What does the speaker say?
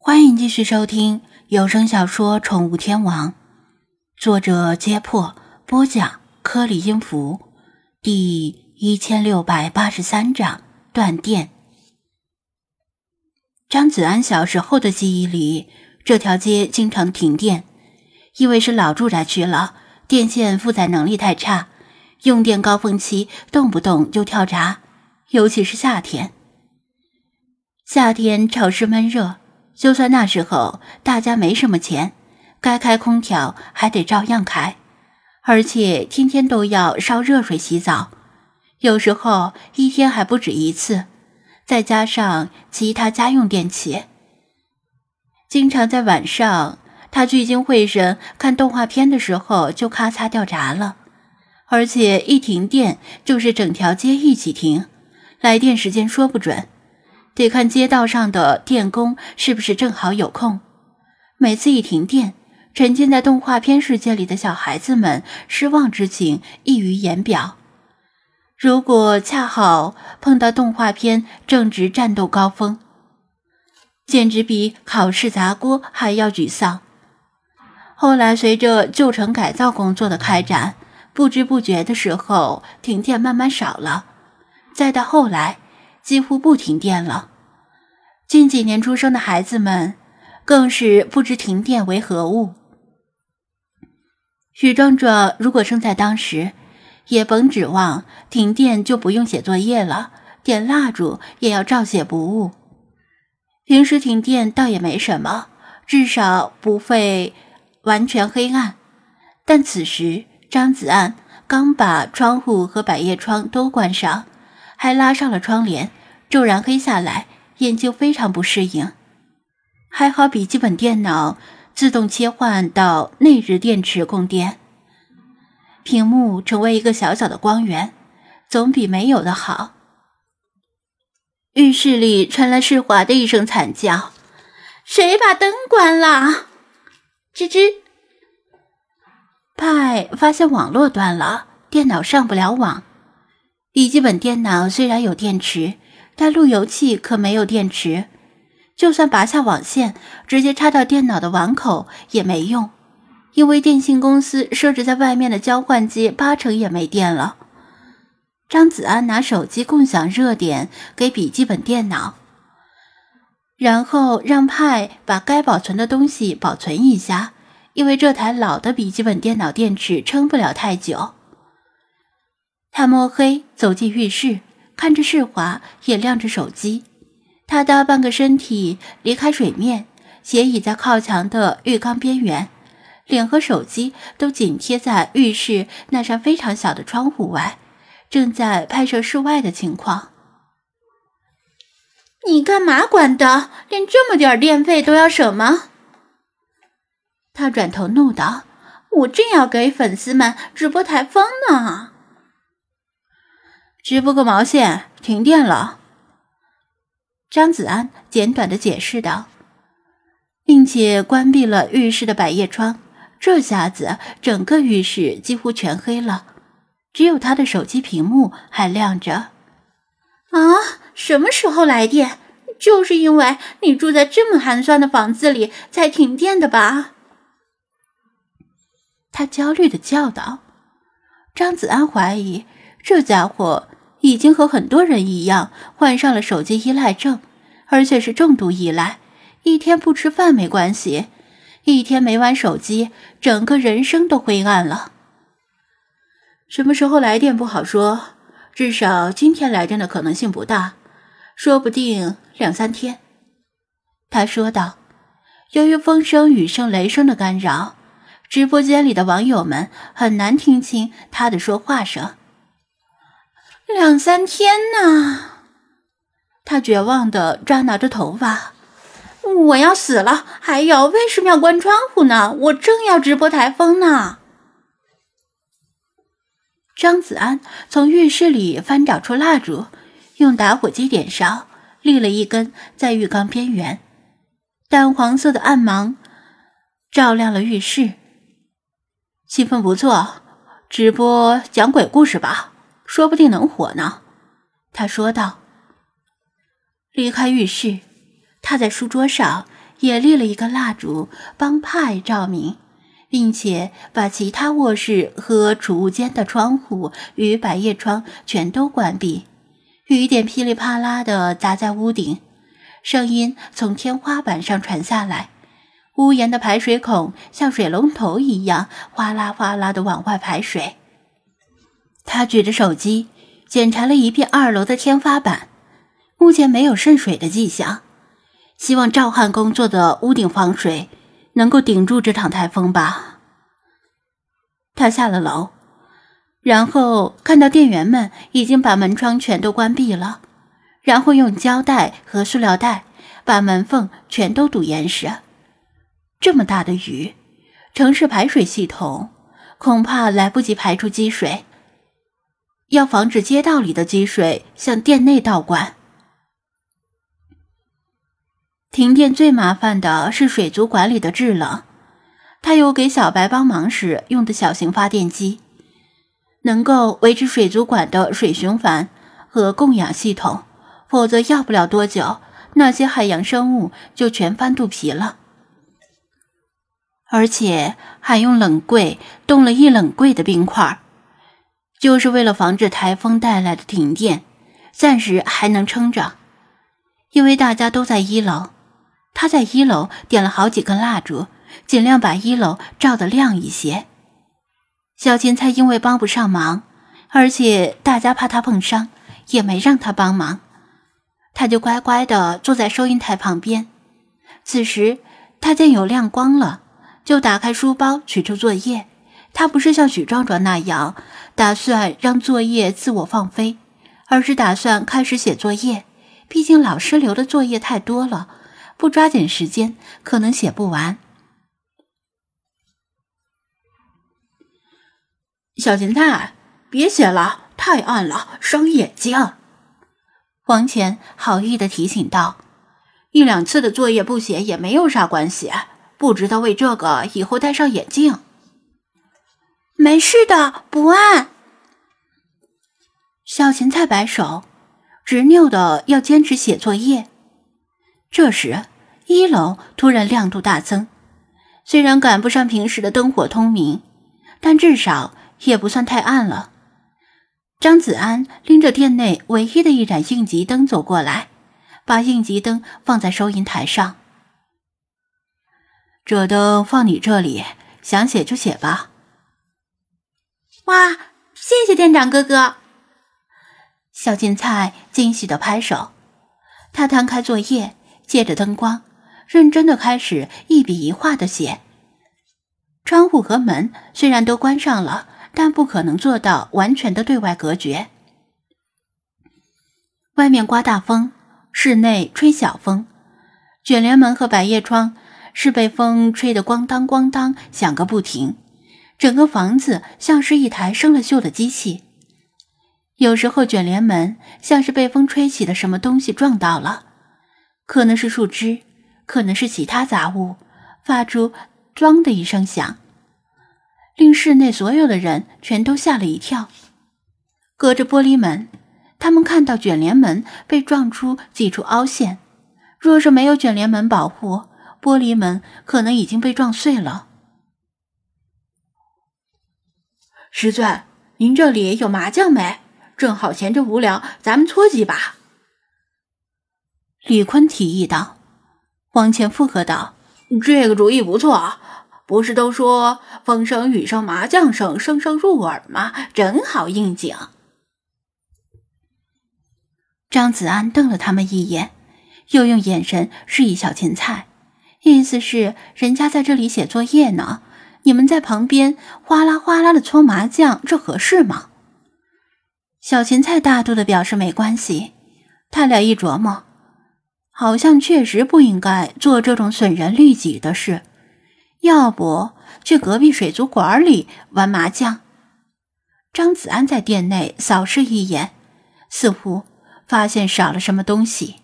欢迎继续收听有声小说《宠物天王》，作者：揭破，播讲：颗粒音符，第一千六百八十三章断电。张子安小时候的记忆里，这条街经常停电，因为是老住宅区了，电线负载能力太差，用电高峰期动不动就跳闸，尤其是夏天。夏天潮湿闷热。就算那时候大家没什么钱，该开空调还得照样开，而且天天都要烧热水洗澡，有时候一天还不止一次，再加上其他家用电器，经常在晚上他聚精会神看动画片的时候就咔嚓掉闸了，而且一停电就是整条街一起停，来电时间说不准。得看街道上的电工是不是正好有空。每次一停电，沉浸在动画片世界里的小孩子们失望之情溢于言表。如果恰好碰到动画片正值战斗高峰，简直比考试砸锅还要沮丧。后来随着旧城改造工作的开展，不知不觉的时候，停电慢慢少了。再到后来。几乎不停电了。近几年出生的孩子们，更是不知停电为何物。许壮壮如果生在当时，也甭指望停电就不用写作业了，点蜡烛也要照写不误。平时停电倒也没什么，至少不会完全黑暗。但此时张子安刚把窗户和百叶窗都关上，还拉上了窗帘。骤然黑下来，眼睛非常不适应。还好笔记本电脑自动切换到内置电池供电，屏幕成为一个小小的光源，总比没有的好。浴室里传来世华的一声惨叫：“谁把灯关了？”吱吱。派发现网络断了，电脑上不了网。笔记本电脑虽然有电池。但路由器可没有电池，就算拔下网线，直接插到电脑的网口也没用，因为电信公司设置在外面的交换机八成也没电了。张子安拿手机共享热点给笔记本电脑，然后让派把该保存的东西保存一下，因为这台老的笔记本电脑电池撑不了太久。他摸黑走进浴室。看着世华，也亮着手机。他大半个身体离开水面，斜倚在靠墙的浴缸边缘，脸和手机都紧贴在浴室那扇非常小的窗户外，正在拍摄室外的情况。你干嘛管的？连这么点电费都要省吗？他转头怒道：“我正要给粉丝们直播台风呢。”直播个毛线！停电了。张子安简短的解释道，并且关闭了浴室的百叶窗。这下子，整个浴室几乎全黑了，只有他的手机屏幕还亮着。啊！什么时候来电？就是因为你住在这么寒酸的房子里才停电的吧？他焦虑的叫道。张子安怀疑这家伙。已经和很多人一样患上了手机依赖症，而且是重度依赖。一天不吃饭没关系，一天没玩手机，整个人生都灰暗了。什么时候来电不好说，至少今天来电的可能性不大，说不定两三天。他说道。由于风声、雨声、雷声的干扰，直播间里的网友们很难听清他的说话声。两三天呢，他绝望的抓挠着头发，我要死了！还有，为什么要关窗户呢？我正要直播台风呢。张子安从浴室里翻找出蜡烛，用打火机点烧，立了一根在浴缸边缘，淡黄色的暗芒照亮了浴室。气氛不错，直播讲鬼故事吧。说不定能火呢，他说道。离开浴室，他在书桌上也立了一个蜡烛帮派照明，并且把其他卧室和储物间的窗户与百叶窗全都关闭。雨点噼里啪啦的砸在屋顶，声音从天花板上传下来。屋檐的排水孔像水龙头一样哗啦哗啦的往外排水。他举着手机检查了一遍二楼的天花板，目前没有渗水的迹象。希望赵汉工作的屋顶防水能够顶住这场台风吧。他下了楼，然后看到店员们已经把门窗全都关闭了，然后用胶带和塑料袋把门缝全都堵严实。这么大的雨，城市排水系统恐怕来不及排出积水，要防止街道里的积水向店内倒灌。停电最麻烦的是水族馆里的制冷，他有给小白帮忙时用的小型发电机，能够维持水族馆的水循环和供氧系统，否则要不了多久，那些海洋生物就全翻肚皮了。而且还用冷柜冻了一冷柜的冰块儿，就是为了防止台风带来的停电，暂时还能撑着。因为大家都在一楼，他在一楼点了好几根蜡烛，尽量把一楼照得亮一些。小芹菜因为帮不上忙，而且大家怕他碰伤，也没让他帮忙，他就乖乖地坐在收银台旁边。此时他见有亮光了。就打开书包，取出作业。他不是像许壮壮那样打算让作业自我放飞，而是打算开始写作业。毕竟老师留的作业太多了，不抓紧时间可能写不完。小芹菜，别写了，太暗了，伤眼睛。王乾好意的提醒道：“一两次的作业不写也没有啥关系。”不知道为这个以后戴上眼镜。没事的，不按。小芹菜摆手，执拗的要坚持写作业。这时，一楼突然亮度大增，虽然赶不上平时的灯火通明，但至少也不算太暗了。张子安拎着店内唯一的一盏应急灯走过来，把应急灯放在收银台上。这灯放你这里，想写就写吧。哇，谢谢店长哥哥！小芹菜惊喜的拍手。他摊开作业，借着灯光，认真的开始一笔一画的写。窗户和门虽然都关上了，但不可能做到完全的对外隔绝。外面刮大风，室内吹小风，卷帘门和百叶窗。是被风吹得咣当咣当响个不停，整个房子像是一台生了锈的机器。有时候卷帘门像是被风吹起的什么东西撞到了，可能是树枝，可能是其他杂物，发出“咣”的一声响，令室内所有的人全都吓了一跳。隔着玻璃门，他们看到卷帘门被撞出几处凹陷，若是没有卷帘门保护。玻璃门可能已经被撞碎了。师尊，您这里有麻将没？正好闲着无聊，咱们搓几把。李坤提议道。王倩附和道：“这个主意不错，不是都说风声、雨声、麻将声，声声入耳吗？正好应景。”张子安瞪了他们一眼，又用眼神示意小芹菜。意思是人家在这里写作业呢，你们在旁边哗啦哗啦的搓麻将，这合适吗？小芹菜大度的表示没关系。他俩一琢磨，好像确实不应该做这种损人利己的事，要不去隔壁水族馆里玩麻将。张子安在店内扫视一眼，似乎发现少了什么东西。